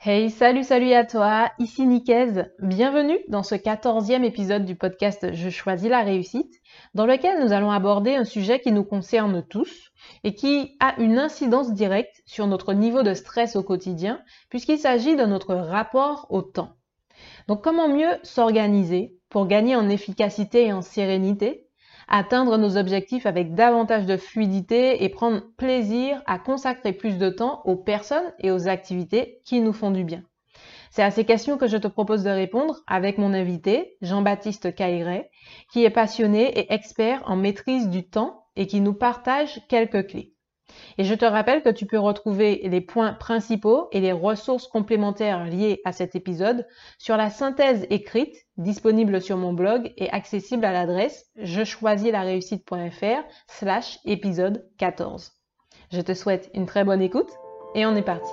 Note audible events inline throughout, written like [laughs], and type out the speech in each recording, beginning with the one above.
Hey, salut, salut à toi, ici Nicaise. Bienvenue dans ce quatorzième épisode du podcast Je choisis la réussite, dans lequel nous allons aborder un sujet qui nous concerne tous et qui a une incidence directe sur notre niveau de stress au quotidien, puisqu'il s'agit de notre rapport au temps. Donc comment mieux s'organiser pour gagner en efficacité et en sérénité atteindre nos objectifs avec davantage de fluidité et prendre plaisir à consacrer plus de temps aux personnes et aux activités qui nous font du bien. C'est à ces questions que je te propose de répondre avec mon invité, Jean-Baptiste Cailleret, qui est passionné et expert en maîtrise du temps et qui nous partage quelques clés. Et je te rappelle que tu peux retrouver les points principaux et les ressources complémentaires liées à cet épisode sur la synthèse écrite disponible sur mon blog et accessible à l'adresse je choisis la réussite.fr slash épisode 14. Je te souhaite une très bonne écoute et on est parti.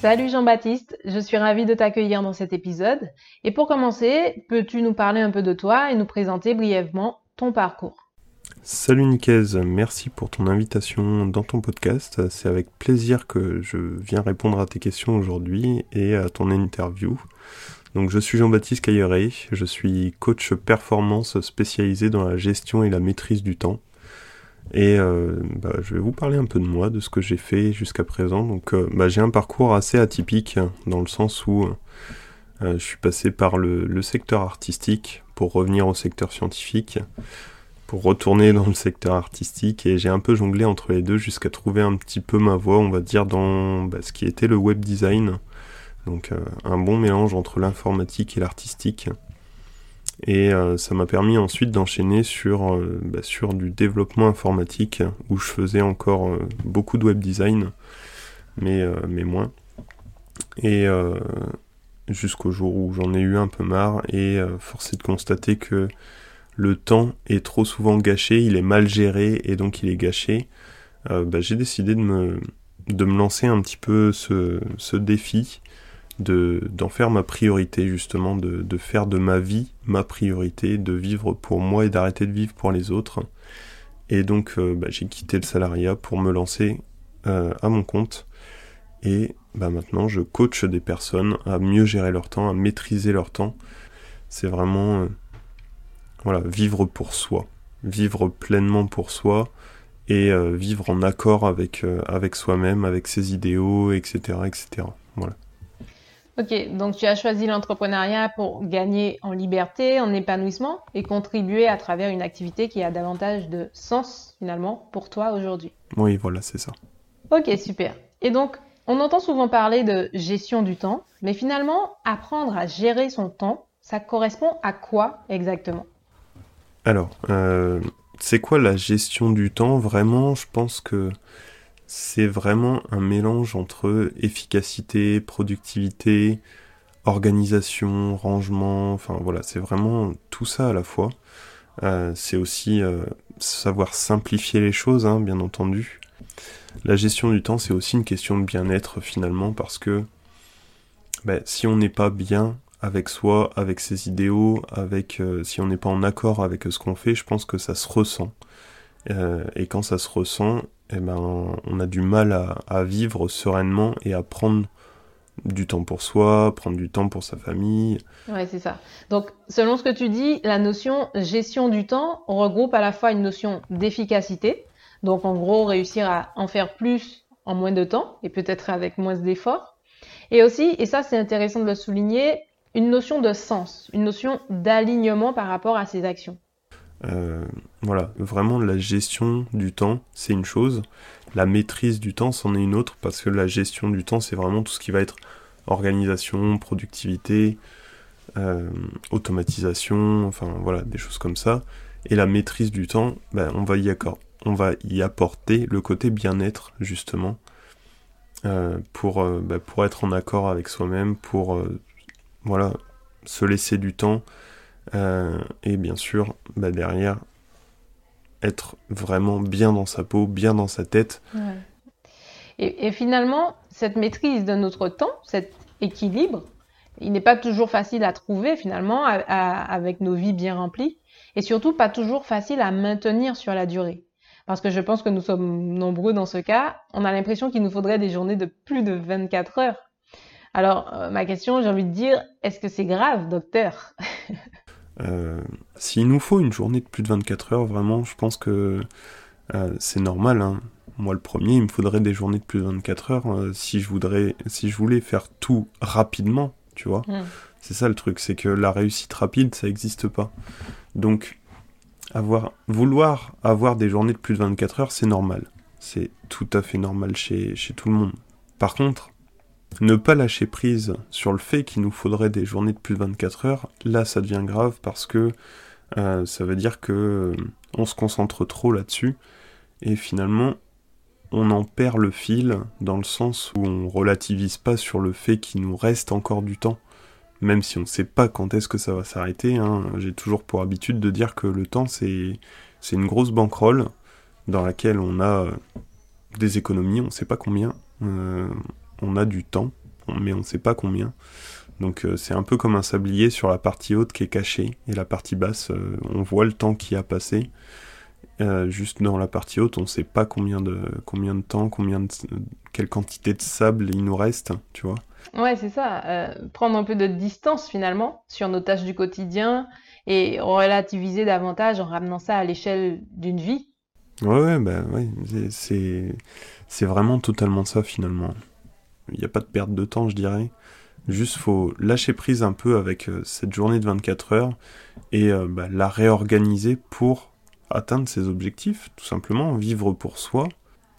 Salut Jean-Baptiste, je suis ravie de t'accueillir dans cet épisode. Et pour commencer, peux-tu nous parler un peu de toi et nous présenter brièvement ton parcours? Salut Nicaise, merci pour ton invitation dans ton podcast. C'est avec plaisir que je viens répondre à tes questions aujourd'hui et à ton interview. Donc je suis Jean-Baptiste Cailleret, je suis coach performance spécialisé dans la gestion et la maîtrise du temps. Et euh, bah, je vais vous parler un peu de moi, de ce que j'ai fait jusqu'à présent. Donc euh, bah, j'ai un parcours assez atypique dans le sens où euh, je suis passé par le, secteur artistique pour revenir au secteur scientifique, pour retourner dans le secteur artistique et j'ai un peu jonglé entre les deux jusqu'à trouver un petit peu ma voie, on va dire, dans bah, ce qui était le web design. Donc un bon mélange entre l'informatique et l'artistique. Et euh, ça m'a permis ensuite d'enchaîner sur, euh, bah, sur du développement informatique où je faisais encore euh, beaucoup de web design, mais, mais moins. Et jusqu'au jour où j'en ai eu un peu marre et forcé de constater que le temps est trop souvent gâché, il est mal géré et donc il est gâché. Bah, j'ai décidé de me, lancer un petit peu ce défi d'en faire ma priorité justement, de, faire de ma vie ma priorité, de vivre pour moi et d'arrêter de vivre pour les autres. Et donc euh, bah, j'ai quitté le salariat pour me lancer euh, à mon compte. Et bah, maintenant je coach des personnes à mieux gérer leur temps, à maîtriser leur temps. C'est vraiment euh, voilà, vivre pour soi, vivre pleinement pour soi et vivre en accord avec, avec soi-même, avec ses idéaux, etc. etc. Voilà. Ok, donc tu as choisi l'entrepreneuriat pour gagner en liberté, en épanouissement et contribuer à travers une activité qui a davantage de sens finalement pour toi aujourd'hui. Oui, voilà, c'est ça. Ok, super. Et donc, on entend souvent parler de gestion du temps, mais finalement, apprendre à gérer son temps, ça correspond à quoi exactement? Alors, euh, c'est quoi la gestion du temps? Vraiment, je pense que c'est vraiment un mélange entre efficacité, productivité, organisation, rangement, enfin voilà, c'est vraiment tout ça à la fois. Euh, c'est aussi euh, savoir simplifier les choses, hein, bien entendu. La gestion du temps, c'est aussi une question de bien-être finalement, parce que ben, si on n'est pas bien avec soi, avec ses idéaux, avec euh, si on n'est pas en accord avec ce qu'on fait, je pense que ça se ressent. Et quand ça se ressent, eh ben, on a du mal à, vivre sereinement et à prendre du temps pour soi, prendre du temps pour sa famille. Ouais, c'est ça. Donc, selon ce que tu dis, la notion gestion du temps regroupe à la fois une notion d'efficacité, donc en gros réussir à en faire plus en moins de temps et peut-être avec moins d'efforts, et aussi, et ça c'est intéressant de le souligner, une notion de sens, une notion d'alignement par rapport à ses actions. Euh, voilà, vraiment la gestion du temps, c'est une chose. La maîtrise du temps, c'en est une autre, parce que la gestion du temps, c'est vraiment tout ce qui va être organisation, productivité, euh, automatisation, enfin voilà, des choses comme ça. Et la maîtrise du temps, ben, on, va y on va y apporter le côté bien-être, justement, euh, pour, ben, pour être en accord avec soi-même, pour voilà, se laisser du temps, et bien sûr, bah, derrière, être vraiment bien dans sa peau, bien dans sa tête. Et, finalement, cette maîtrise de notre temps, cet équilibre, il n'est pas toujours facile à trouver finalement avec nos vies bien remplies et surtout pas toujours facile à maintenir sur la durée. Parce que je pense que nous sommes nombreux dans ce cas, on a l'impression qu'il nous faudrait des journées de plus de 24 heures. Alors, euh, ma question, j'ai envie de dire, est-ce que c'est grave, docteur? [laughs] euh, S'il nous faut une journée de plus de 24 heures, vraiment, je pense que euh, c'est normal. Hein. Moi, le premier, il me faudrait des journées de plus de 24 heures euh, si je voudrais, si je voulais faire tout rapidement, tu vois. Hmm. C'est ça le truc, c'est que la réussite rapide, ça n'existe pas. Donc, avoir, vouloir avoir des journées de plus de 24 heures, c'est normal. C'est tout à fait normal chez, chez tout le monde. Par contre, ne pas lâcher prise sur le fait qu'il nous faudrait des journées de plus de 24 heures, là ça devient grave parce que euh, ça veut dire que euh, on se concentre trop là-dessus et finalement on en perd le fil dans le sens où on relativise pas sur le fait qu'il nous reste encore du temps. Même si on ne sait pas quand est-ce que ça va s'arrêter, hein. j'ai toujours pour habitude de dire que le temps c'est une grosse banquerolle dans laquelle on a euh, des économies, on ne sait pas combien, on a du temps, mais on ne sait pas combien. Donc euh, c'est un peu comme un sablier sur la partie haute qui est cachée, et la partie basse, euh, on voit le temps qui a passé. Euh, juste dans la partie haute, on ne sait pas combien de, combien de temps, combien de, quelle quantité de sable il nous reste, tu vois. Ouais, c'est ça. prendre un peu de distance finalement sur nos tâches du quotidien et relativiser davantage en ramenant ça à l'échelle d'une vie. Ouais, ouais, bah, ouais c'est, c'est vraiment totalement ça finalement. Il n'y a pas de perte de temps, je dirais. Juste, faut lâcher prise un peu avec euh, cette journée de 24 heures et euh, bah, la réorganiser pour atteindre ses objectifs, tout simplement, vivre pour soi.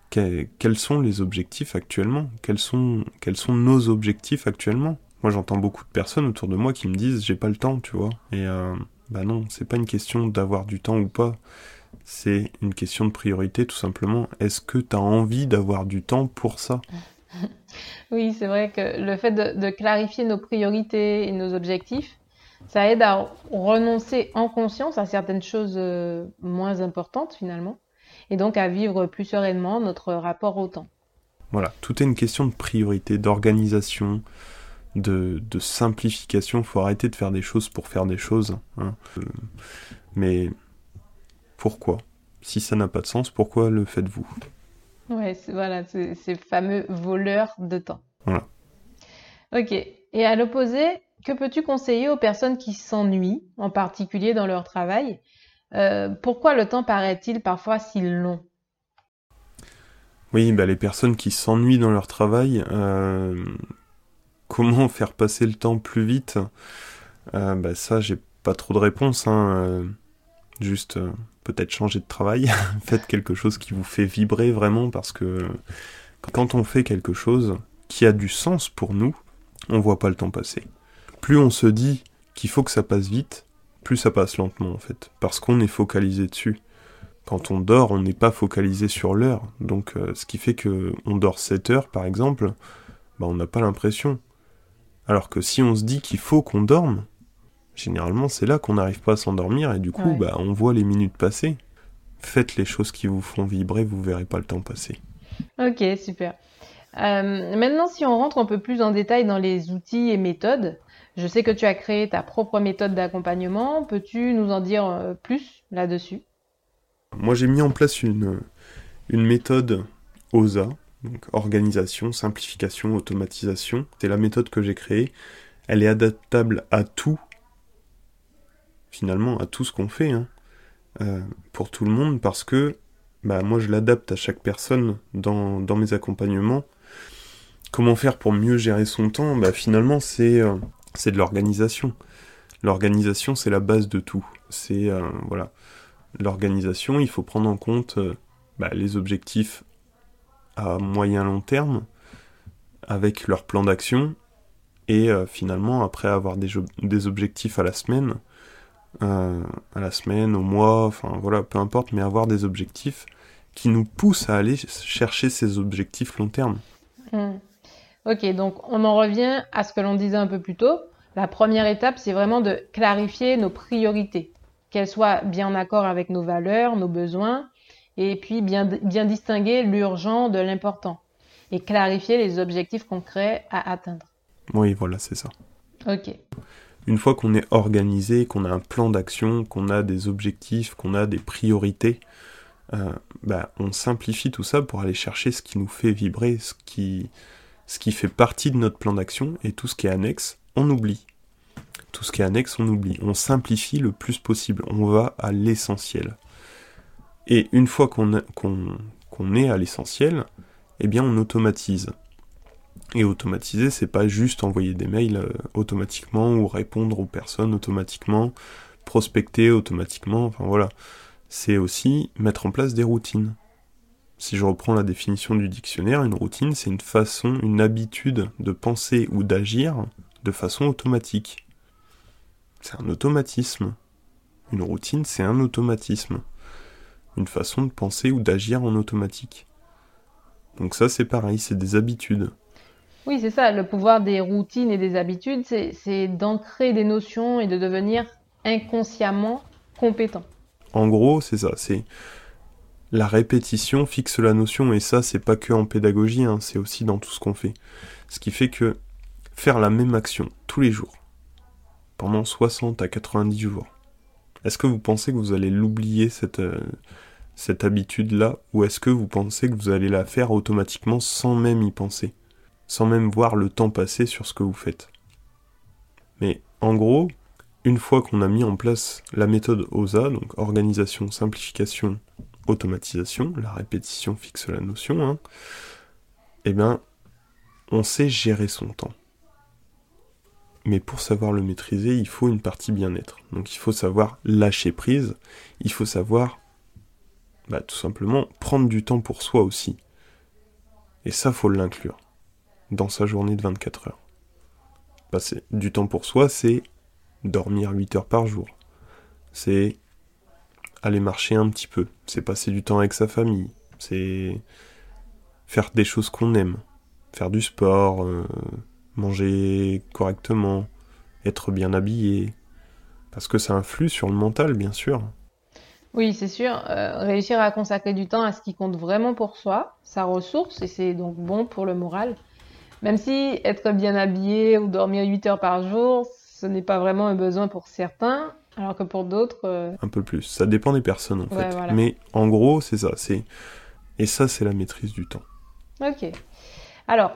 quels sont les objectifs actuellement? Quels sont, nos objectifs actuellement? Moi, j'entends beaucoup de personnes autour de moi qui me disent j'ai pas le temps, tu vois. Et euh, bah non, c'est pas une question d'avoir du temps ou pas. C'est une question de priorité, tout simplement. Est-ce que tu as envie d'avoir du temps pour ça? Oui, c'est vrai que le fait de, clarifier nos priorités et nos objectifs, ça aide à renoncer en conscience à certaines choses euh, moins importantes finalement, et donc à vivre plus sereinement notre rapport au temps. Voilà, tout est une question de priorité, d'organisation, de, simplification. Il faut arrêter de faire des choses pour faire des choses. Hein. Euh, mais pourquoi? Si ça n'a pas de sens, pourquoi le faites-vous? Ouais, voilà, ces fameux voleurs de temps. Voilà. Ok. Et à l'opposé, que peux-tu conseiller aux personnes qui s'ennuient, en particulier dans leur travail? Euh, Pourquoi le temps paraît-il parfois si long? Oui, bah, les personnes qui s'ennuient dans leur travail, euh, comment faire passer le temps plus vite? Euh, bah, Ça, j'ai pas trop de réponse. Hein, juste peut-être changer de travail, [laughs] faites quelque chose qui vous fait vibrer vraiment parce que quand on fait quelque chose qui a du sens pour nous, on voit pas le temps passer. Plus on se dit qu'il faut que ça passe vite, plus ça passe lentement en fait, parce qu'on est focalisé dessus. Quand on dort, on n'est pas focalisé sur l'heure, donc euh, ce qui fait que on dort 7 heures par exemple, bah, on n'a pas l'impression. Alors que si on se dit qu'il faut qu'on dorme, généralement c'est là qu'on n'arrive pas à s'endormir et du coup bah, on voit les minutes passer. Faites les choses qui vous font vibrer, vous verrez pas le temps passer. Ok, super. Euh, maintenant, si on rentre un peu plus en détail dans les outils et méthodes, je sais que tu as créé ta propre méthode d'accompagnement. Peux-tu nous en dire euh, plus là-dessus? Moi, j'ai mis en place une, une méthode OSA, donc organisation, simplification, automatisation. C'est la méthode que j'ai créée. Elle est adaptable à tout finalement à tout ce qu'on fait hein, euh, pour tout le monde parce que bah, moi je l'adapte à chaque personne dans, mes accompagnements. Comment faire pour mieux gérer son temps? Bah, Finalement c'est euh, c'est de l'organisation. L'organisation c'est la base de tout. C'est euh, voilà l'organisation, il faut prendre en compte bah, les objectifs à moyen long terme avec leur plan d'action et finalement après avoir des objectifs à la semaine, euh, à la semaine, au mois, enfin voilà, peu importe, mais avoir des objectifs qui nous poussent à aller chercher ces objectifs long terme. Hmm. Ok, donc on en revient à ce que l'on disait un peu plus tôt. La première étape, c'est vraiment de clarifier nos priorités. qu'elle soit bien en accord avec nos valeurs, nos besoins, et puis bien, bien distinguer l'urgent de l'important et clarifier les objectifs concrets à atteindre. Oui, voilà, c'est ça. Ok. Une fois qu'on est organisé, qu'on a un plan d'action, qu'on a des objectifs, qu'on a des priorités, euh, bah, on simplifie tout ça pour aller chercher ce qui nous fait vibrer, ce qui, ce qui fait partie de notre plan d'action, et tout ce qui est annexe, on oublie. Tout ce qui est annexe, on oublie. On simplifie le plus possible. On va à l'essentiel. Et une fois qu'on est à l'essentiel, eh bien on automatise. Et automatiser, c'est pas juste envoyer des mails euh, automatiquement ou répondre aux personnes automatiquement, prospecter automatiquement, enfin voilà. C'est aussi mettre en place des routines. Si je reprends la définition du dictionnaire, une routine, c'est une façon, une habitude de penser ou d'agir de façon automatique. C'est un automatisme. Une routine, c'est un automatisme. Une façon de penser ou d'agir en automatique. Donc ça, c'est pareil, c'est des habitudes. Oui, c'est ça. Le pouvoir des routines et des habitudes, c'est d'ancrer des notions et de devenir inconsciemment compétent. En gros, c'est ça. C'est la répétition fixe la notion et ça, c'est pas que en pédagogie, hein, c'est aussi dans tout ce qu'on fait. Ce qui fait que faire la même action tous les jours, pendant 60 à 90 jours, est-ce que vous pensez que vous allez l'oublier cette, euh, cette habitude-là, ou est-ce que vous pensez que vous allez la faire automatiquement sans même y penser, sans même voir le temps passer sur ce que vous faites Mais en gros, une fois qu'on a mis en place la méthode OSA, donc organisation, simplification, automatisation, la répétition fixe la notion, hein, eh bien, on sait gérer son temps. Mais pour savoir le maîtriser, il faut une partie bien-être. Donc il faut savoir lâcher prise, il faut savoir bah, tout simplement prendre du temps pour soi aussi. Et ça, faut l'inclure dans sa journée de 24 heures. Passer du temps pour soi, c'est dormir 8 heures par jour. C'est aller marcher un petit peu. C'est passer du temps avec sa famille. C'est faire des choses qu'on aime. Faire du sport, euh, manger correctement, être bien habillé. Parce que ça influe sur le mental, bien sûr. Oui, c'est sûr. Euh, réussir à consacrer du temps à ce qui compte vraiment pour soi, sa ressource, et c'est donc bon pour le moral. Même si être bien habillé ou dormir 8 heures par jour, ce n'est pas vraiment un besoin pour certains, alors que pour d'autres... Euh, un peu plus. Ça dépend des personnes, en fait. Mais en gros, c'est ça. C'est... Et ça, c'est la maîtrise du temps. Ok. Alors,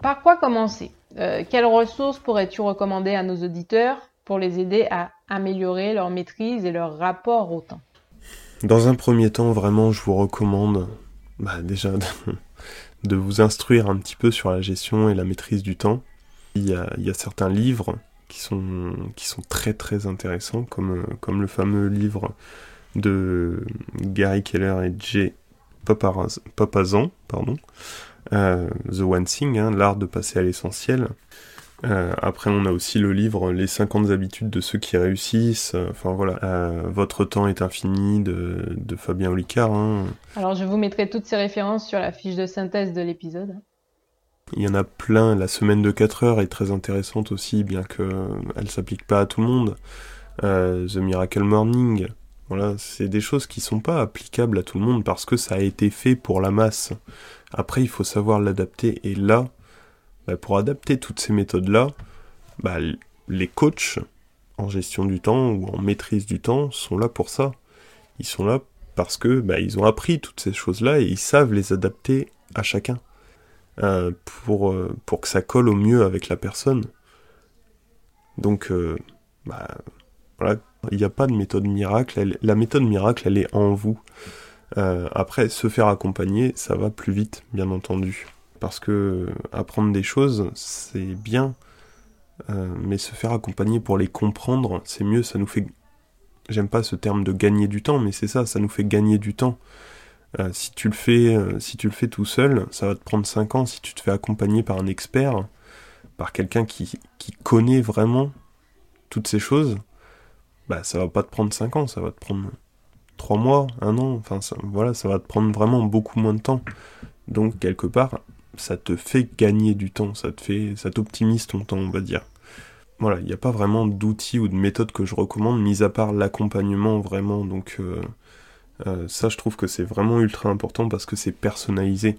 par quoi commencer? Euh, Quelles ressources pourrais-tu recommander à nos auditeurs pour les aider à améliorer leur maîtrise et leur rapport au temps? Dans un premier temps, vraiment, je vous recommande bah, déjà [laughs] de, vous instruire un petit peu sur la gestion et la maîtrise du temps. Il y a, certains livres qui sont, qui sont très très intéressants, comme, comme le fameux livre de Gary Keller et Jay Papazan, pardon, euh, The One Thing, hein, l'art de passer à l'essentiel. Euh, après, on a aussi le livre Les 50 habitudes de ceux qui réussissent. Enfin voilà, euh, Votre temps est infini de, Fabien Olicard. Hein. Alors, je vous mettrai toutes ces références sur la fiche de synthèse de l'épisode. Il y en a plein. La semaine de 4 heures est très intéressante aussi, bien qu'elle ne s'applique pas à tout le monde. Euh, The Miracle Morning. Voilà, c'est des choses qui sont pas applicables à tout le monde parce que ça a été fait pour la masse. Après, il faut savoir l'adapter. Et là, bah, pour adapter toutes ces méthodes-là, bah, les coachs en gestion du temps ou en maîtrise du temps sont là pour ça. Ils sont là parce que bah, ils ont appris toutes ces choses-là et ils savent les adapter à chacun euh, pour, euh, pour que ça colle au mieux avec la personne. Donc, euh, voilà, il n'y a pas de méthode miracle. la méthode miracle, elle est en vous. après, se faire accompagner, ça va plus vite, bien entendu parce que apprendre des choses, c'est bien, euh, mais se faire accompagner pour les comprendre, c'est mieux, ça nous fait... J'aime pas ce terme de gagner du temps, mais c'est ça, ça nous fait gagner du temps. Euh, si, tu le fais, euh, si tu le fais tout seul, ça va te prendre 5 ans. Si tu te fais accompagner par un expert, par quelqu'un qui, connaît vraiment toutes ces choses, bah ça va pas te prendre 5 ans, ça va te prendre 3 mois, 1 an, enfin voilà, ça va te prendre vraiment beaucoup moins de temps. Donc quelque part, ça te fait gagner du temps, ça te fait, ça t'optimise ton temps, on va dire. voilà, il n'y a pas vraiment d'outils ou de méthodes que je recommande, mis à part l'accompagnement vraiment. Donc euh, euh, ça, je trouve que c'est vraiment ultra important parce que c'est personnalisé.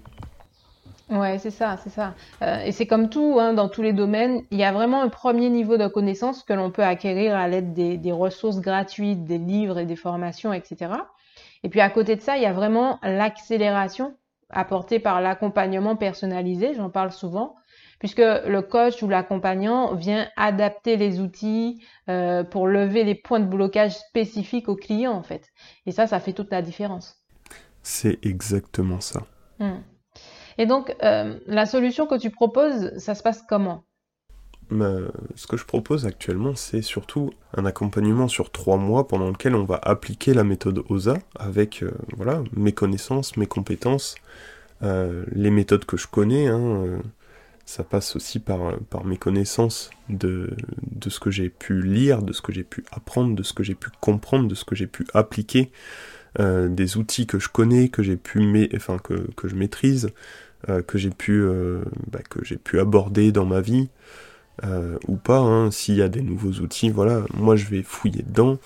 Ouais, c'est ça, c'est ça. Euh, et c'est comme tout, hein, dans tous les domaines, il y a vraiment un premier niveau de connaissance que l'on peut acquérir à l'aide des, des ressources gratuites, des livres et des formations, etc. Et puis à côté de ça, il y a vraiment l'accélération apportée par l'accompagnement personnalisé, j'en parle souvent, puisque le coach ou l'accompagnant vient adapter les outils euh, pour lever les points de blocage spécifiques au client en fait. Et ça, ça fait toute la différence. C'est exactement ça. Hmm. Et donc, euh, la solution que tu proposes, ça se passe comment? Ce que je propose actuellement, c'est surtout un accompagnement sur trois mois pendant lequel on va appliquer la méthode OSA avec euh, voilà, mes connaissances, mes compétences, les méthodes que je connais, hein, ça passe aussi par, par mes connaissances de, ce que j'ai pu lire, de ce que j'ai pu apprendre, de ce que j'ai pu comprendre, de ce que j'ai pu appliquer, euh, des outils que je connais, que j'ai pu, enfin, que, je maîtrise, euh, euh, bah, que j'ai pu aborder dans ma vie, ou pas, hein, s'il y a des nouveaux outils, voilà, moi je vais fouiller dedans,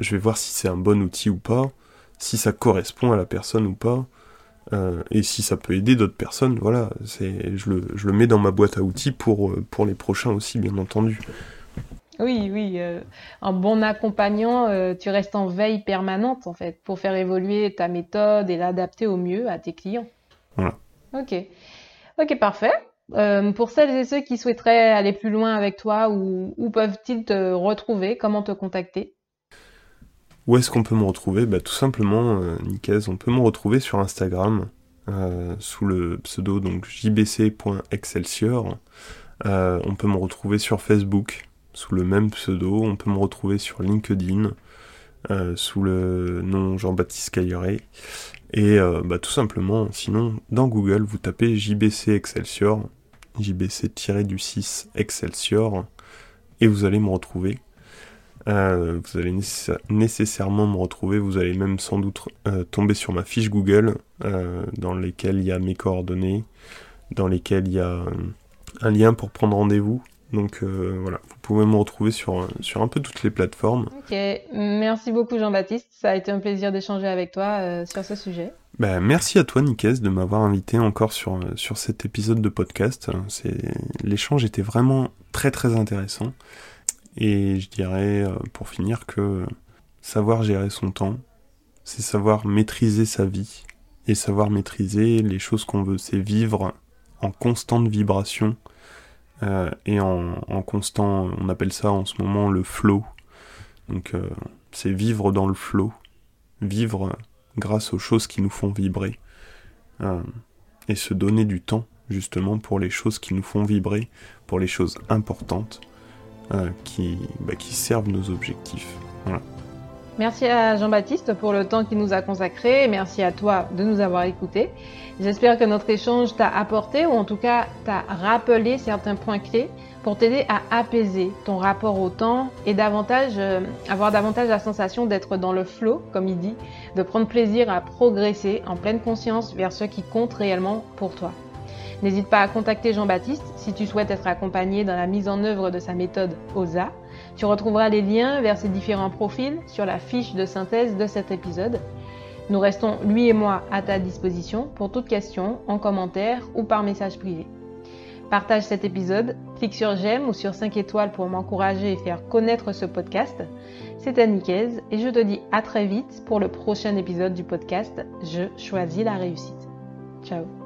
je vais voir si c'est un bon outil ou pas, si ça correspond à la personne ou pas, euh, et si ça peut aider d'autres personnes, voilà, c'est, je, le, je le mets dans ma boîte à outils pour, euh, pour les prochains aussi, bien entendu. Oui, oui. Euh, en bon accompagnant, tu restes en veille permanente, en fait, pour faire évoluer ta méthode et l'adapter au mieux à tes clients. Voilà. Ok. Ok, parfait. Pour celles et ceux qui souhaiteraient aller plus loin avec toi, où, où peuvent-ils te retrouver? Comment te contacter? Où est-ce qu'on peut me retrouver? Bah, Tout simplement, euh, on peut me retrouver sur Instagram euh, sous le pseudo donc jbc.excelsior. Euh, on peut me retrouver sur Facebook sous le même pseudo. On peut me retrouver sur LinkedIn euh, sous le nom Jean-Baptiste Cailleret. Et bah, tout simplement, sinon, dans Google, vous tapez JBC Excelsior, JBC-du-6 Excelsior, et vous allez me retrouver. Euh, vous allez nécessairement me retrouver, vous allez même sans doute euh, tomber sur ma fiche Google, euh, dans lesquelles il y a mes coordonnées, dans lesquelles il y a un lien pour prendre rendez-vous. Donc voilà, vous pouvez me retrouver sur, sur un peu toutes les plateformes. Ok, merci beaucoup Jean-Baptiste, ça a été un plaisir d'échanger avec toi sur ce sujet. Ben, merci à toi Nikes de m'avoir invité encore sur, sur cet épisode de podcast. L'échange était vraiment très très intéressant. Et je dirais, euh, pour finir, que savoir gérer son temps, c'est savoir maîtriser sa vie. Et savoir maîtriser les choses qu'on veut, c'est vivre en constante vibration euh, et en, constant, on appelle ça en ce moment le flow. Donc euh, c'est vivre dans le flow, vivre grâce aux choses qui nous font vibrer et se donner du temps justement pour les choses qui nous font vibrer, pour les choses importantes euh, qui, bah, qui servent nos objectifs. Merci à Jean-Baptiste pour le temps qu'il nous a consacré. Merci à toi de nous avoir écoutés. J'espère que notre échange t'a apporté ou en tout cas t'a rappelé certains points clés pour t'aider à apaiser ton rapport au temps et davantage euh, avoir davantage la sensation d'être dans le flow, comme il dit, de prendre plaisir à progresser en pleine conscience vers ce qui compte réellement pour toi. N'hésite pas à contacter Jean-Baptiste si tu souhaites être accompagné dans la mise en œuvre de sa méthode OSA. Tu retrouveras les liens vers ses différents profils sur la fiche de synthèse de cet épisode. Nous restons, lui et moi, à ta disposition pour toute question, en commentaire ou par message privé. Partage cet épisode, clique sur j'aime ou sur 5 étoiles pour m'encourager et faire connaître ce podcast. C'est Annickez et je te dis à très vite pour le prochain épisode du podcast Je choisis la réussite. Ciao